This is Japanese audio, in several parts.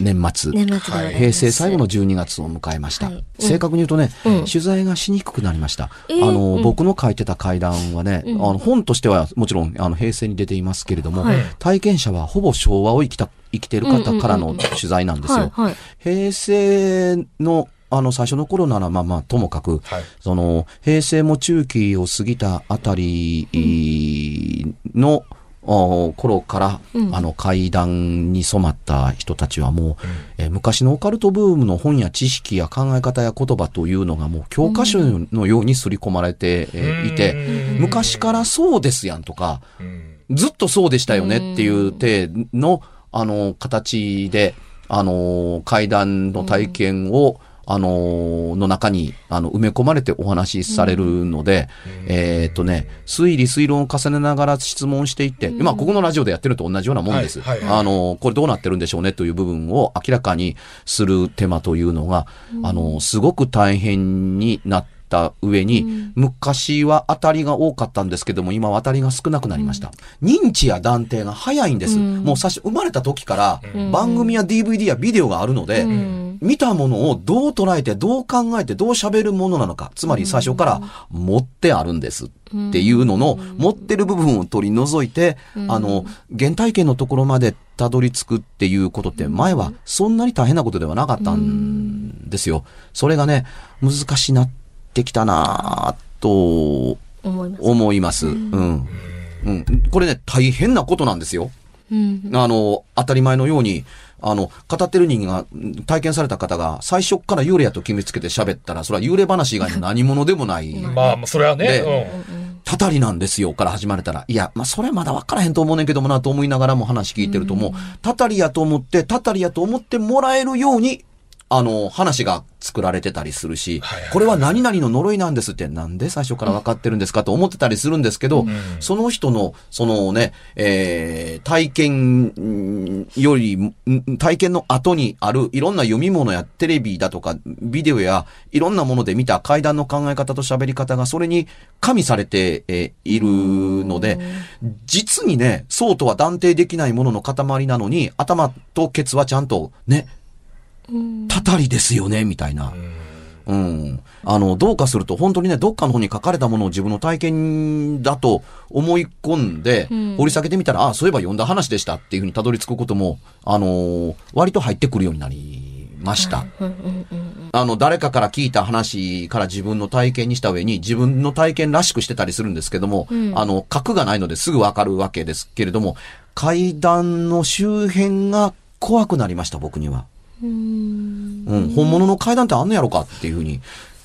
年末。年末で。ござい。平成最後の12月を迎えました。はい。うん。正確に言うとね、うん。取材がしにくくなりました。えー。あの、うん。僕の書いてた怪談はね、うん。あの本としてはもちろんあの平成に出ていますけれども、はい。体験者はほぼ昭和を生きた生きている方からの取材なんですよ。平成のあの最初の頃ならまあまあともかく、はい。その平成も中期を過ぎたあたりの、お頃から、うん。あの階段に染まった人たちはもう、えー昔のオカルトブームの本や知識や考え方や言葉というのがもう教科書のように刷り込まれて、えーいて、うん昔からそうですやんとか、うん。ずっとそうでしたよねっていう体の、あの、形で、あの、階段の体験を、あの、の中に、あの、埋め込まれてお話しされるので、えーっとね、推理推論を重ねながら質問していって、まあ、ここのラジオでやってるのと同じようなもんです。はいはいあの、これどうなってるんでしょうねという部分を明らかにする手間というのが、あの、すごく大変になった上に、昔は当たりが多かったんですけども、今は当たりが少なくなりました。認知や断定が早いんです。うん。もう最初生まれた時から、うん。番組や DVD やビデオがあるので、うん。見たものをどう捉えて、どう考えて、どう喋るものなのか。つまり最初から持ってあるんですっていうのの、持ってる部分を取り除いて、あの、原体験のところまでたどり着くっていうことって前はそんなに大変なことではなかったんですよ。それがね、難しなってきたなぁと思います。思います。うん。うん。これね、大変なことなんですよ。うん。あの、当たり前のように、あの、語ってる人間が、うん体験された方が、最初っから幽霊やと決めつけて喋ったら、それは幽霊話以外の何者でもない、まあ、それはね、たたりなんですよ、から始まれたら。いや、まあ、それはまだ分からへんと思うねんけどもな、と思いながらも話聞いてると、もう、たたりやと思って、たたりやと思ってもらえるように、あの、話が作られてたりするしこれは何々の呪いなんですって、なんで最初から分かってるんですかと思ってたりするんですけど、その人の、そのね、えー、体験んより、ん体験の後にあるいろんな読み物やテレビだとか、ビデオやいろんなもので見た階段の考え方と喋り方がそれに加味されて、えーいるので、実にね、そうとは断定できないものの塊なのに、頭とケツはちゃんとね、たたりですよね、みたいな。うん。あの、どうかすると本当にね、どっかの本に書かれたものを自分の体験だと思い込んで、ん掘り下げてみたら、ああ、そういえば読んだ話でしたっていうふうにたどり着くことも、あのー割と入ってくるようになりました。あの、誰かから聞いた話から自分の体験にした上に自分の体験らしくしてたりするんですけども、うんあの、核がないのですぐわかるわけですけれども、階段の周辺が怖くなりました、僕には。うん。うん、本物の階段ってあんのやろかっていうふうに、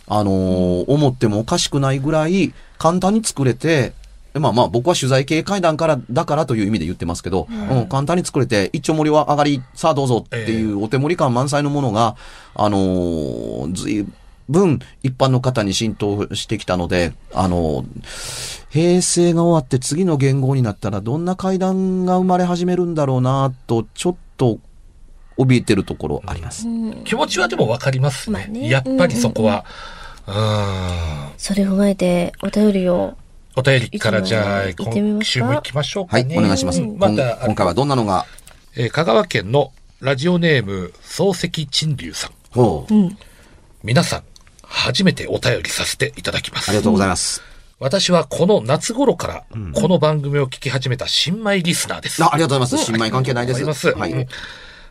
あのー思ってもおかしくないぐらい簡単に作れて、まあまあ僕は取材系階段からだからという意味で言ってますけど、うん、簡単に作れて、一丁盛りは上がり、さあどうぞっていうお手盛り感満載のものが、あのー、ずい分一般の方に浸透してきたので、あのー、平成が終わって次の言語になったらどんな階段が生まれ始めるんだろうなと、ちょっと怯えてるところあります。気持ちはでもわかりますね。まあねやっぱりそこは。うーん。それを踏まえて、お便りを。お便りからじゃあ、今週も行きましょうかはい、ね。お願いします。うんま今た、今回はどんなのが、えー香川県のラジオネーム、漱石陳龍さん。ほううん。皆さん、初めてお便りさせていただきます。ありがとうございます。私はこの夏頃から、この番組を聞き始めた新米リスナーです。あありがとうございます。新米関係ないです。ありがとうございはいます。。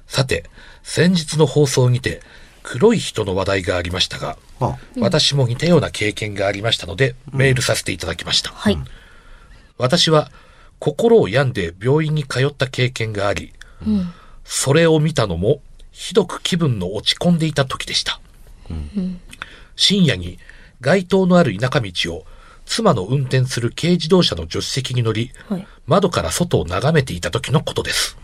さて、先日の放送にて、黒い人の話題がありましたが、は私も似たような経験がありましたので、メールさせていただきました。はい。私は、心を病んで病院に通った経験があり、それを見たのも、ひどく気分の落ち込んでいた時でした。深夜に街灯のある田舎道を妻の運転する軽自動車の助手席に乗り、はい窓から外を眺めていた時のことです。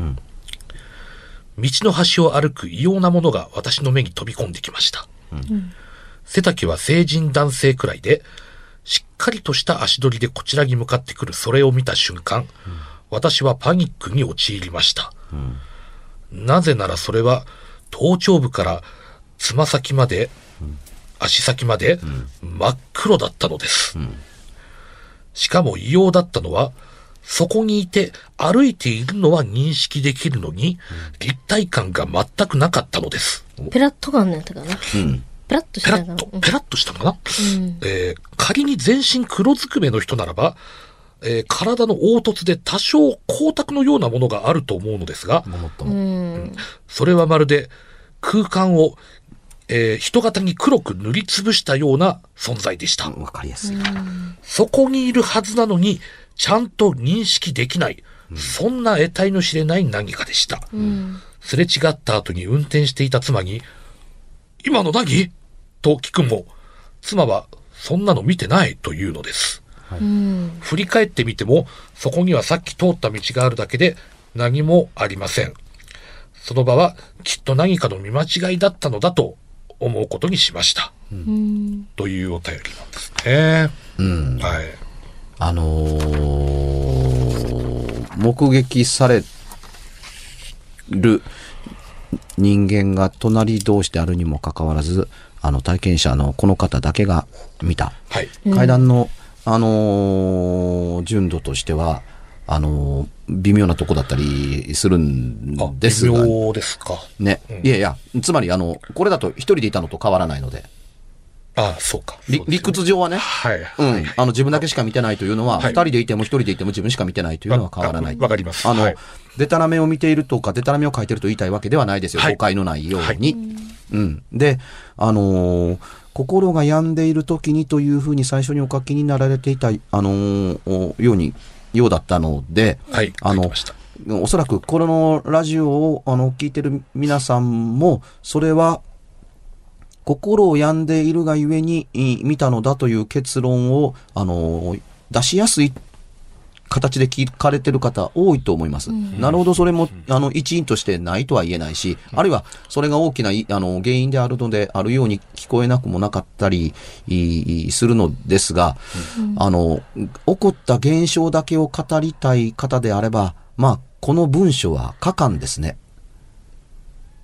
道の端を歩く異様なものが私の目に飛び込んできました。背丈は成人男性くらいで、しっかりとした足取りでこちらに向かってくるそれを見た瞬間、私はパニックに陥りました。なぜならそれは頭頂部からつま先まで、足先まで真っ黒だったのです。しかも異様だったのは、そこにいて歩いているのは認識できるのに、立体感が全くなかったのです。ペラッと感なんだかな？うん。ペラッとしペラッたかな。と、ペラッとしたかな、うんえー仮に全身黒ずくめの人ならば、えー体の凹凸で多少光沢のようなものがあると思うのですが、う。ん。それはまるで空間を、えー人型に黒く塗りつぶしたような存在でした。わかりやすい。そこにいるはずなのに、ちゃんと認識できない、そんな得体の知れない何かでした。うん。すれ違った後に運転していた妻に、今の何？と聞くも、妻はそんなの見てないというのです。うん。振り返ってみても、そこにはさっき通った道があるだけで何もありません。その場はきっと何かの見間違いだったのだと思うことにしました。うん。というお便りなんですね。うん。はい。あのー目撃される人間が隣同士であるにもかかわらず、あの、体験者のこの方だけが見た。はい。階段の、あのー純度としては、あのー微妙なとこだったりするんあ、ですが、微妙ですか。ね。いやいや、つまり、あの、これだと一人でいたのと変わらないので、あそうか。りそうですね理屈上はね、はい。うはいん。あの、自分だけしか見てないというのは、はい二人でいても一人でいても自分しか見てないというのは変わらない。わかりますあの、はいデタラメを見ているとか、デタラメを書いてると言いたいわけではないですよ。はい誤解のないように。うん。で、あのー心が病んでいる時にというふうに最初にお書きになられていた、あのように、ようだったので、はい。あの。おそらくこのラジオをあの聞いてる皆さんも、それは心を病んでいるがゆえにい見たのだという結論を、あの、出しやすい形で聞かれてる方多いと思います。なるほど、それも、あの、一因としてないとは言えないし、あるいは、それが大きないあの原因であるのであるように聞こえなくもなかったりするのですが、あの、起こった現象だけを語りたい方であれば、まあ、この文章は書かんですね。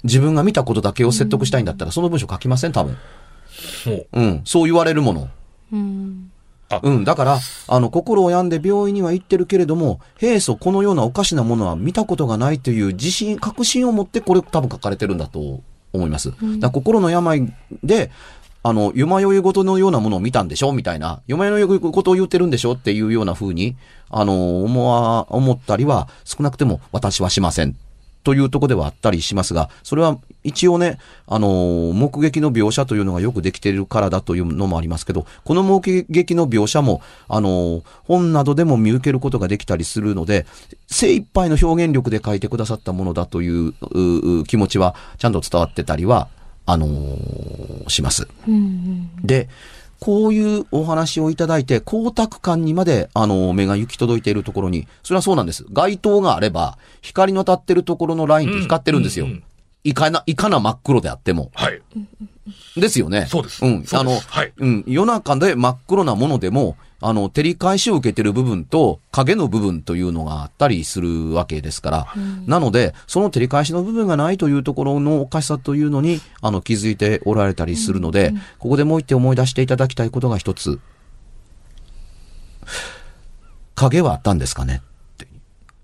自分が見たことだけを説得したいんだったら、その文章書きません、多分。もう、うん、そう言われるもの。うん。うん、だから、あの、心を病んで病院には行ってるけれども、平素このようなおかしなものは見たことがないという自信、確信を持ってこれ多分書かれてるんだと思います。だから心の病で、あの、よまよい事のようなものを見たんでしょ？みたいな、よまよい事を言ってるんでしょ？っていうような風に、あの、思わ、思ったりは、少なくても私はしません。というところではあったりしますが、それは一応ね、あのー目撃の描写というのがよくできているからだというのもありますけど、この目撃の描写も、あのー本などでも見受けることができたりするので、精一杯の表現力で書いてくださったものだといううう気持ちはちゃんと伝わってたりは、あのーします。うん。で、こういうお話をいただいて、光沢感にまで、あの、目が行き届いているところに、それはそうなんです。街灯があれば、光の当たってるところのラインって光ってるんですよ。うんうんうんいかな、いかな真っ黒であっても。はい。ですよね。そうですうん。あの、はいうん。夜中で真っ黒なものでも、あの、照り返しを受けてる部分と影の部分というのがあったりするわけですから、なので、その照り返しの部分がないというところのおかしさというのに、あの、気づいておられたりするので、ここでもう一点思い出していただきたいことが一つ。影はあったんですかね。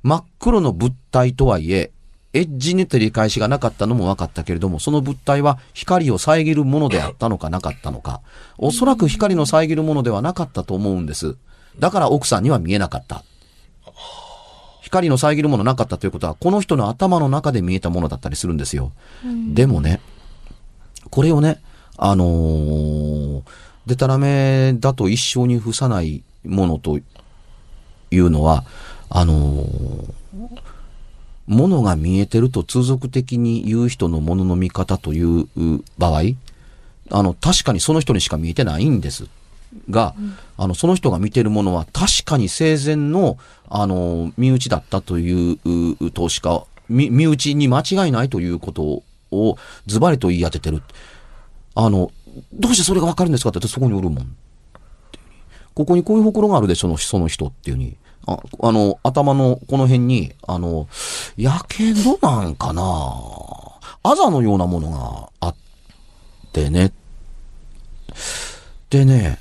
真っ黒の物体とはいえ、エッジに照り返しがなかったのも分かったけれども、その物体は光を遮るものであったのかなかったのか。おそらく光の遮るものではなかったと思うんです。だから奥さんには見えなかった。光の遮るものなかったということは、この人の頭の中で見えたものだったりするんですよ。でもね、これをね、あのー、でたらめだと一生に付さないものというのは、あのー、ものが見えてると通俗的に言う人のものの見方という場合、あの、確かにその人にしか見えてないんです。が、あの、その人が見てるものは確かに生前の、あの、身内だったというとしか、身身内に間違いないということをズバリと言い当ててる。あの、どうしてそれがわかるんですかって言ってそこにおるもん。ここにこういうほくろがあるでしょ、その人っていうに。ああの、頭のこの辺に、あの、やけどなんかな。あざのようなものがあってね。でね、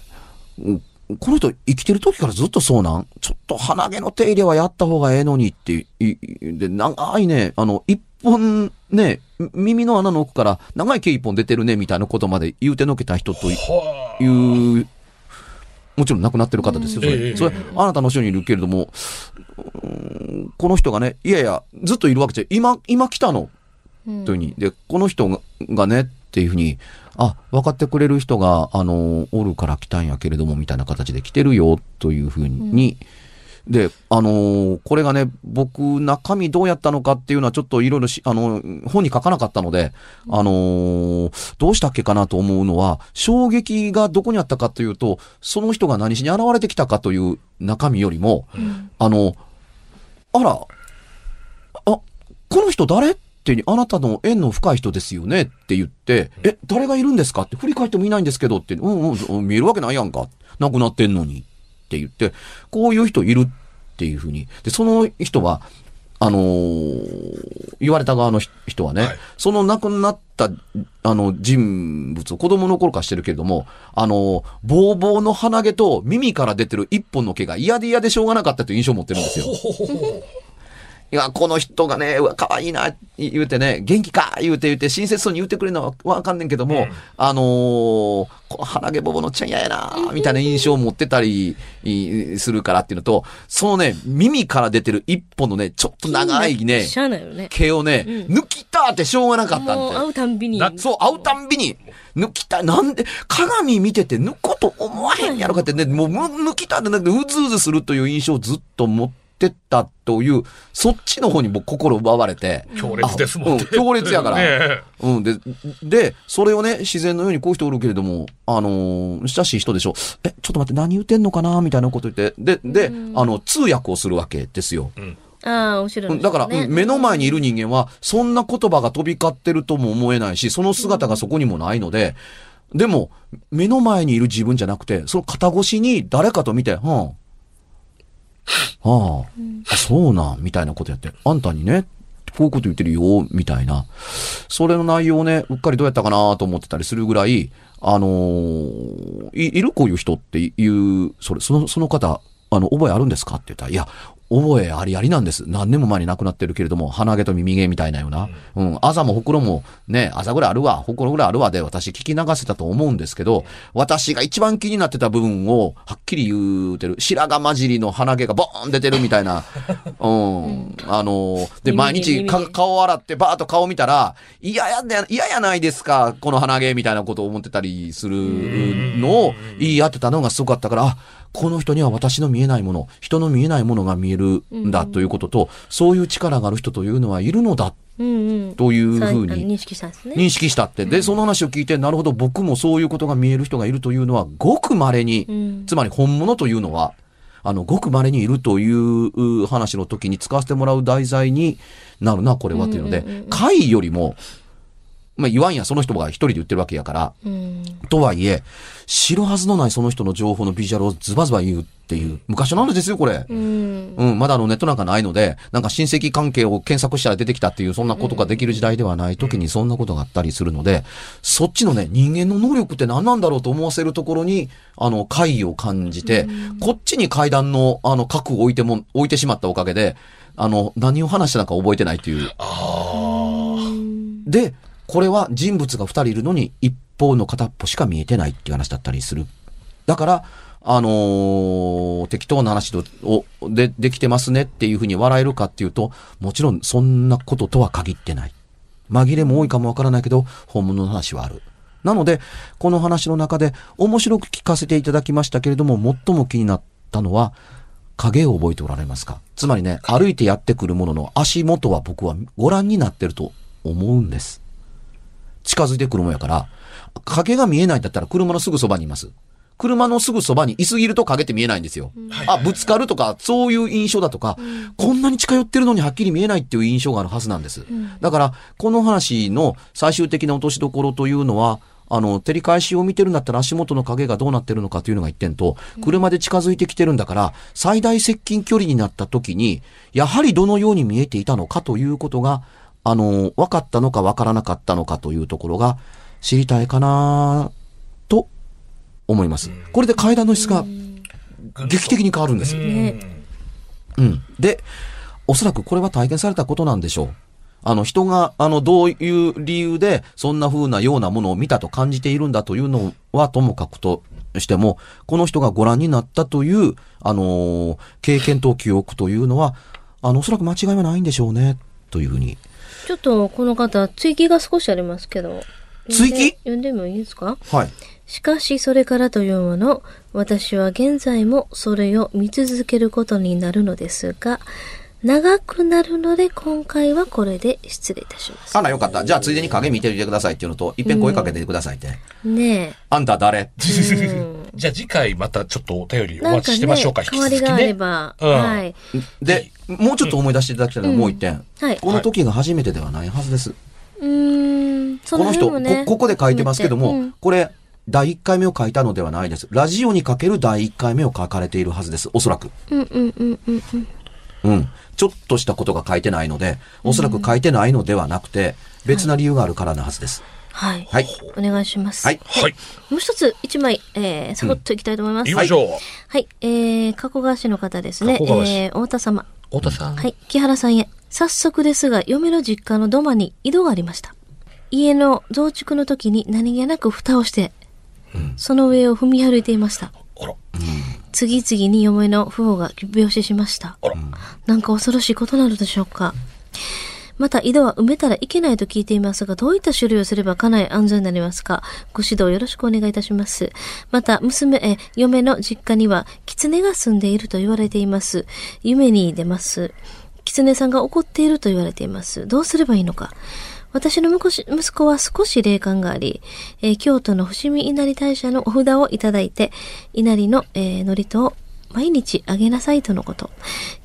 この人生きてる時からずっとそうなん？ちょっと鼻毛の手入れはやった方がええのにって、で、長いね、あの、一本ね、耳の穴の奥から長い毛一本出てるね、みたいなことまで言うてのけた人という、もちろん亡くなってる方ですよ。それ、それあなたの後ろにいるけれども、この人がね、いやいや、ずっといるわけじゃ、今、今来たの。というふうに。で、この人がね、っていうふうに、あ、分かってくれる人が、あの、おるから来たんやけれども、みたいな形で来てるよ、というふうに、うん、で、あのー、これがね、僕、中身どうやったのかっていうのはちょっといろいろあの、本に書かなかったので、あのー、どうしたっけかなと思うのは、衝撃がどこにあったかというと、その人が何しに現れてきたかという中身よりも、うん、あの、あら、あ、この人誰ってあなたの縁の深い人ですよねって言って、え、誰がいるんですかって振り返ってもいないんですけどって、うんうん、見えるわけないやんか。亡くなってんのに。って言って、こういう人いるっていうふうに。で、その人は、あのー、言われた側の人はね、はい、その亡くなった、あの、人物を子供の頃からしてるけれども、あのー、ボーボーの鼻毛と耳から出てる一本の毛が嫌で嫌でしょうがなかったという印象を持ってるんですよ。いや、この人がね、うわ、可愛いな、言うてね、元気か言うて言うて、親切そうに言ってくれるのはわかんねんけども、うん、あのー、この鼻毛ボボのちゃん嫌やな、みたいな印象を持ってたりするからっていうのと、そのね、耳から出てる一本のね、ちょっと長いね、ね毛をね、うん、抜きたってしょうがなかったんで。もう会うたんびに。そう、会うたんびに。抜きたい。なんで、鏡見てて抜くこと思わへんやろかってね、もう抜きたってなくて、うずうずするという印象をずっと持って、ってったという、そっちの方に僕心奪われて。強烈ですもんね。うん、強烈やから。ね、うん。で、で、それをね、自然のようにこういう人おるけれども、あのー、親しい人でしょ。え、ちょっと待って、何言ってんのかなみたいなこと言って。で、で、あの、通訳をするわけですよ。うんああ、面白い、ね。だから、うん、目の前にいる人間は、そんな言葉が飛び交ってるとも思えないし、その姿がそこにもないので、でも、目の前にいる自分じゃなくて、その肩越しに誰かと見て、は あ、あ、そうなん、みたいなことやって、あんたにね、こういうこと言ってるよ、みたいな。それの内容をね、うっかりどうやったかなと思ってたりするぐらい、あのー、い、いるこういう人っていう、それ、その、その方、あの、覚えあるんですかって言ったら、いや、覚えありありなんです。何年も前に亡くなってるけれども、鼻毛と耳毛みたいなような。うん。あざもほくろも、ね、あざぐらいあるわ、ほくろぐらいあるわで、私聞き流せたと思うんですけど、私が一番気になってた部分を、はっきり言うてる、白髪混じりの鼻毛がボーン出てるみたいな。うん。あの、で、毎日顔洗ってバーッと顔見たら、嫌やで、嫌やないですか、この鼻毛みたいなことを思ってたりするのを言い合ってたのがすごかったから、あ、この人には私の見えないもの、人の見えないものが見えるんだということと、うん、そういう力がある人というのはいるのだ。というふうに認識したんですね。認識したって。で、その話を聞いて、なるほど、僕もそういうことが見える人がいるというのは、ごく稀に、うん、つまり本物というのは、あの、ごく稀にいるという話の時に使わせてもらう題材になるな、これはというので、怪よりも、まあ言わんや、その人が一人で言ってるわけやから。うん。とはいえ、知るはずのないその人の情報のビジュアルをズバズバ言うっていう、昔の話ですよ、これ。うん。うん、まだあのネットなんかないので、なんか親戚関係を検索したら出てきたっていう、そんなことができる時代ではない時にそんなことがあったりするので、そっちのね、人間の能力って何なんだろうと思わせるところに、あの、怪異を感じて、こっちに階段の、あの、核を置いても、置いてしまったおかげで、あの、何を話したのか覚えてないっていう。で、これは人物が二人いるのに一方の片っぽしか見えてないっていう話だったりする。だから、あのー適当な話をでできてますねっていうふうに笑えるかっていうと、もちろんそんなこととは限ってない。紛れも多いかもわからないけど、本物の話はある。なので、この話の中で面白く聞かせていただきましたけれども、最も気になったのは、影を覚えておられますか？つまりね、歩いてやってくるものの足元は僕はご覧になってると思うんです。近づいてくるもんやから、影が見えないんだったら車のすぐそばにいます。車のすぐそばにいすぎると影って見えないんですよ。あ、ぶつかるとか、そういう印象だとか、こんなに近寄ってるのにはっきり見えないっていう印象があるはずなんです。だから、この話の最終的な落としどころというのは、あの、照り返しを見てるんだったら足元の影がどうなってるのかというのが一点と、車で近づいてきてるんだから、最大接近距離になった時に、やはりどのように見えていたのかということが、あの、分かったのか分からなかったのかというところが知りたいかなと思います。これで階段の質が劇的に変わるんです。ねうん。で、おそらくこれは体験されたことなんでしょう。あの、人が、あの、どういう理由で、そんな風なようなものを見たと感じているんだというのは、ともかくとしても、この人がご覧になったという、あのー経験と記憶というのは、あの、おそらく間違いはないんでしょうね、というふうに。ちょっとこの方、追記が少しありますけど。追記？読んでもいいですか？はい。しかしそれからというもの、私は現在もそれを見続けることになるのですが、長くなるので今回はこれで失礼いたします。あら、よかった。じゃあ、ついでに影見てみてくださいっていうのと、いっぺん声かけてくださいって。ねあんた誰 じゃあ次回またちょっとお便りお待ちしてましょうか。、変わりがあれば、うんはい。で、もうちょっと思い出していただきたいのはもう一点。はい。この時が初めてではないはずです。うーん、そこの人、こ、ここで書いてますけども、うんこれ、第1回目を書いたのではないです。ラジオにかける第1回目を書かれているはずです。おそらく。うんうんうんうんうん。うん。ちょっとしたことが書いてないので、おそらく書いてないのではなくて、別な理由があるからなはずです。はい。はい。お願いします。はい。はい。もう一つ、一枚、えー、サクッといきたいと思います。言いましょう。はい。えー、加古川市の方ですね。加古川市えー、太田様。太田さん。はい。木原さんへ。早速ですが、嫁の実家の土間に井戸がありました。家の増築の時に何気なく蓋をして、その上を踏み歩いていました。あら。次々に嫁の父母が病死しました。なんか恐ろしいことなのでしょうか。また、井戸は埋めたらいけないと聞いていますが、どういった種類をすればかなり安全になりますかご指導よろしくお願いいたします。また、娘、え、嫁の実家には、狐が住んでいると言われています。夢に出ます。狐さんが怒っていると言われています。どうすればいいのか。私の息子し息子は少し霊感があり、えー京都の伏見稲荷大社のお札をいただいて、稲荷の、えー、祝詞を毎日あげなさいとのこと。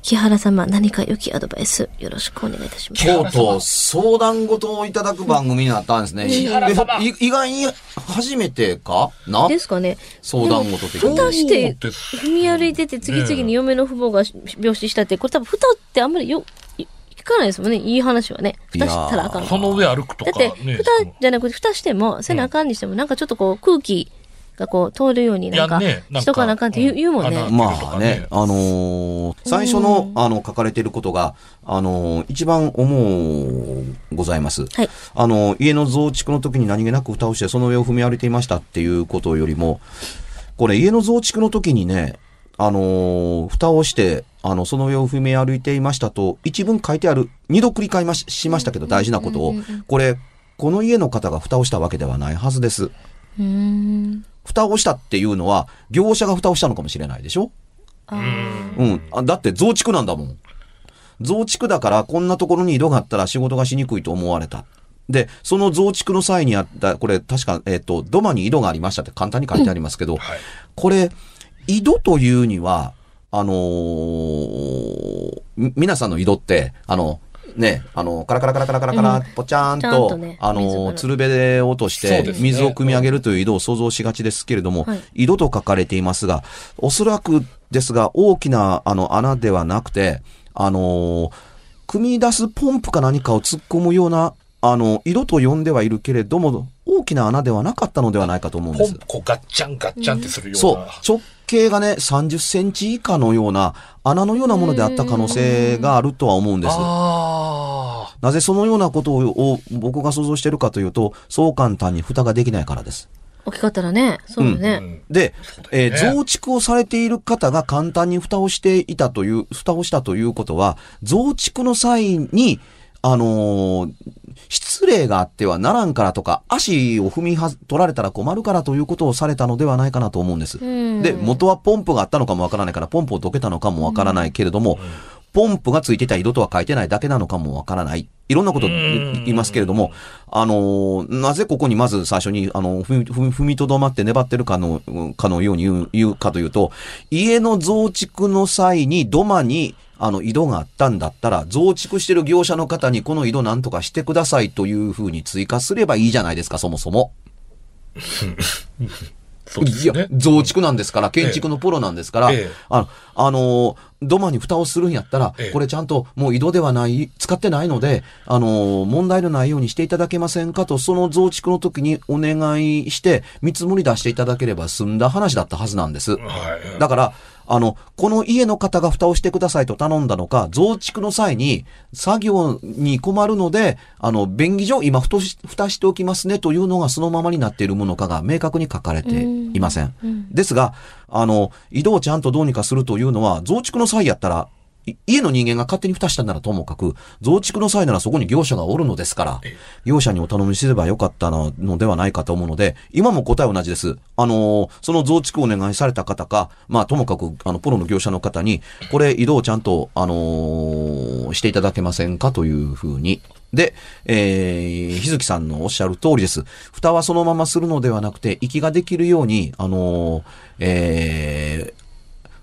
木原様、何か良きアドバイス、よろしくお願いいたします。とうとう相談事をいただく番組になったんですね。木原様えい意外に初めてか？な？ですかね。相談事的に。蓋して踏み歩いてて次々に嫁の父母が病死したって、これ多分蓋ってあんまりよ、かないですもんね。いい話はね。蓋したらあかん。その上歩くとかだって、ね。蓋じゃなくて、蓋しても、せなあかんにしても、なんかちょっとこう、空気がこう、通るようになんか、しとかなあかんって言う,、言うもんね。うんまあね、あのー最初の、あの、書かれていることが、あのー一番思うございます。はい。あの、家の増築の時に何気なく蓋をしてその上を踏み歩いていましたっていうことよりも、これ家の増築の時にね、あのー蓋をして、あの、その上を踏み歩いていましたと、一文書いてある、二度繰り返ししましたけど大事なことを、これ、この家の方が蓋をしたわけではないはずです。うーん。蓋をしたっていうのは、業者が蓋をしたのかもしれないでしょ？うん。あだって増築なんだもん。増築だからこんなところに井戸があったら仕事がしにくいと思われた。で、その増築の際にあった、これ確か、えっ、と、土間に井戸がありましたって簡単に書いてありますけど、はい。これ、井戸というには、あのーみ皆さんの井戸って、あの、ね、あの、カラカラカラカラカラカラ、ぽちゃーんと、あの、水がつるべで落として水を汲み上げるという井戸を想像しがちですけれども、はい井戸と書かれていますが、おそらくですが、大きなあの穴ではなくて、あの、汲み出すポンプか何かを突っ込むような、あの、井戸と呼んではいるけれども、大きな穴ではなかったのではないかと思うんですポン。プこうガッチャンガッチャンってするような。そう。直径がね、30センチ以下のような、穴のようなものであった可能性があるとは思うんです。あなぜそのようなことをを僕が想像しているかというと、そう簡単に蓋ができないからです。大きかったらね、そうだあ。ね。うんで、えーね増築をされている方が簡単に蓋をしていたという、蓋をしたということは、増築の際に、あのー失礼があってはならんからとか、足を踏みは取られたら困るからということをされたのではないかなと思うんです。うんで、元はポンプがあったのかもわからないから、ポンプをどけたのかもわからないけれども、ポンプがついてた井戸とは書いてないだけなのかもわからない。いろんなことうん言いますけれども、あのーなぜここにまず最初に、あの、踏みとどまって粘ってるかの、かのように言う言うかというと、家の増築の際に土間に、あの、井戸があったんだったら、増築してる業者の方にこの井戸なんとかしてくださいというふうに追加すればいいじゃないですか、そもそも。そうですよねいや、。増築なんですから、建築のプロなんですから、ええあの、あのー土間に蓋をするんやったら、ええこれちゃんともう井戸ではない、使ってないので、あのー問題のないようにしていただけませんかと、その増築の時にお願いして、見積もり出していただければ済んだ話だったはずなんです。はい。だから、あの、この家の方が蓋をしてくださいと頼んだのか、増築の際に作業に困るので、あの、便宜上今ふとし蓋しておきますねというのがそのままになっているものかが明確に書かれていません。ですが、あの、井戸をちゃんとどうにかするというのは、増築の際やったら、い家の人間が勝手に蓋したならともかく、増築の際ならそこに業者がおるのですから、業者にお頼みすればよかったののではないかと思うので、今も答えは同じです。あのーその増築をお願いされた方か、まあともかく、あの、プロの業者の方に、これ、井戸をちゃんと、あのーしていただけませんかというふうに。で、えー、日月さんのおっしゃる通りです。蓋はそのままするのではなくて、息ができるように、あのーえー、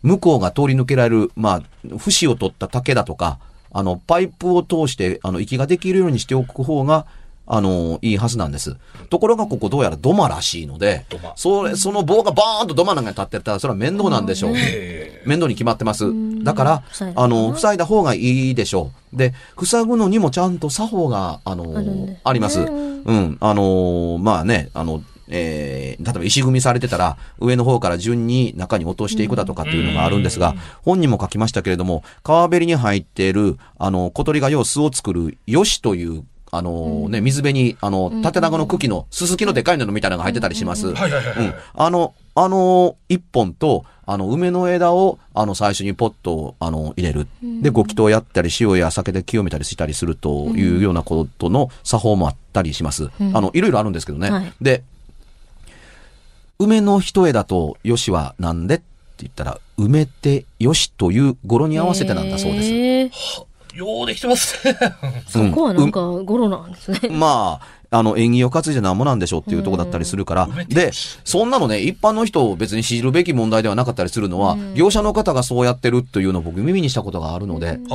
向こうが通り抜けられる、まあ、節を取った竹だとか、あの、パイプを通して、あの、息ができるようにしておく方が、あの、いいはずなんです。ところがここどうやら土間らしいのでそれ、その棒がバーンと土間なんかに立ってたら、それは面倒なんでしょう。え面倒に決まってます。だからあの、塞いだ方がいいでしょう。で、塞ぐのにもちゃんと作法が、あの、あねあります。うん。あの、まあね、あの、えー例えば石組みされてたら、上の方から順に中に落としていくだとかっていうのがあるんですが、本にも書きましたけれども、川べりに入っている、あの、小鳥が用巣を作る、よしという、あのね、水辺に、あの、縦長の茎の、すすきのでかいのみたいなのが入ってたりします。うんあの、あの、一本と、あの、梅の枝を、あの、最初にポットを、あの、入れる。で、ご祈祷やったり、塩や酒で清めたりしたりするというようなことの作法もあったりします。あの、いろいろあるんですけどね。はいで、梅の一枝とよしはなんで？って言ったら、梅てよしという語呂に合わせてなんだそうです。ようできてますね。そこはなんかゴロなんですね。まあ、あの、縁起を担いでなんもなんでしょうっていうとこだったりするから。で、そんなのね、一般の人を別に知るべき問題ではなかったりするのは、業者の方がそうやってるというのを僕耳にしたことがあるので、あ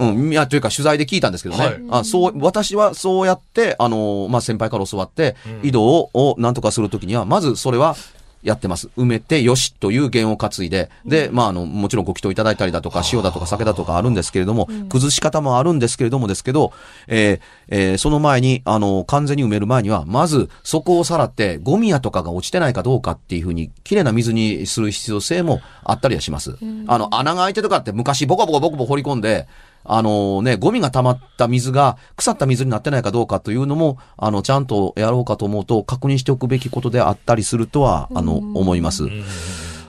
あ。うん、いや、というか取材で聞いたんですけどね。はいあそう、私はそうやって、あの、まあ、先輩から教わって、井戸を、をなんとかするときには、まずそれは、やってます。埋めてよしという弦を担いで、で、まあ、あの、もちろんご祈祷いただいたりだとか、塩だとか酒だとかあるんですけれども、崩し方もあるんですけれどもですけど、えーえーその前に、あの、完全に埋める前には、まず、そこをさらって、ゴミやとかが落ちてないかどうかっていうふうに、きれいな水にする必要性もあったりはします。あの、穴が開いてとかって昔、ボコボコボコボコ掘り込んで、あのね、ゴミが溜まった水が腐った水になってないかどうかというのも、あの、ちゃんとやろうかと思うと、確認しておくべきことであったりするとは、あの、思います。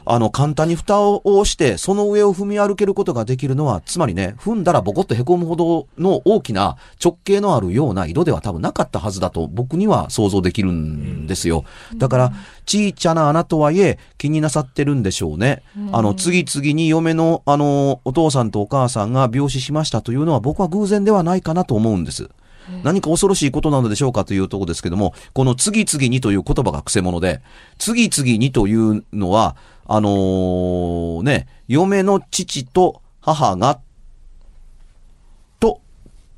あの、簡単に蓋を押して、その上を踏み歩けることができるのは、つまりね、踏んだらボコッと凹むほどの大きな直径のあるような井戸では多分なかったはずだと僕には想像できるんですよ。だから、ちいちゃな穴とはいえ気になさってるんでしょうね。あの、次々に嫁の、あの、お父さんとお母さんが病死しましたというのは僕は偶然ではないかなと思うんです。何か恐ろしいことなのでしょうかというところですけども、この次々にという言葉が癖者で、次々にというのは、あのーね、嫁の父と母が、と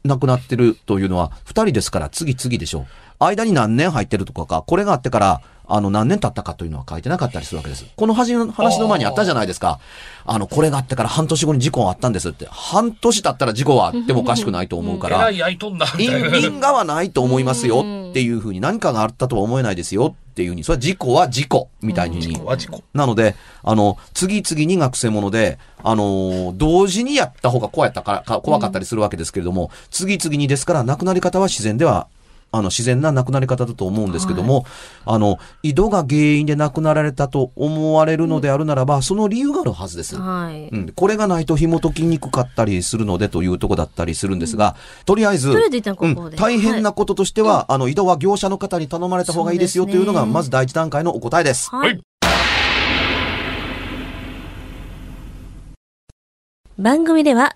亡くなってるというのは、二人ですから次々でしょう。間に何年入ってるとかか、これがあってから、あの、何年経ったかというのは書いてなかったりするわけです。この話の話の前にあったじゃないですか。あの、これがあってから半年後に事故があったんですって。半年経ったら事故はあってもおかしくないと思うからえら。いとんだ。因因果はないと思いますよっていうふうに何かがあったとは思えないですよっていうふうに、それは事故は事故みたいに。事故は事故。なので、あの、次々に学生もので、あのー同時にやった方が怖やったからか、怖かったりするわけですけれども、次々にですから、亡くなり方は自然では、あの、自然な亡くなり方だと思うんですけども、あの、井戸が原因で亡くなられたと思われるのであるならば、その理由があるはずです。はい。うん、これがないと紐解きにくかったりするのでというとこだったりするんですが、とりあえず、とりあえず一旦ここで。うん。大変なこととしては、あの、井戸は業者の方に頼まれた方がいいですよというのが、まず第一段階のお答えです。はい。はい。番組では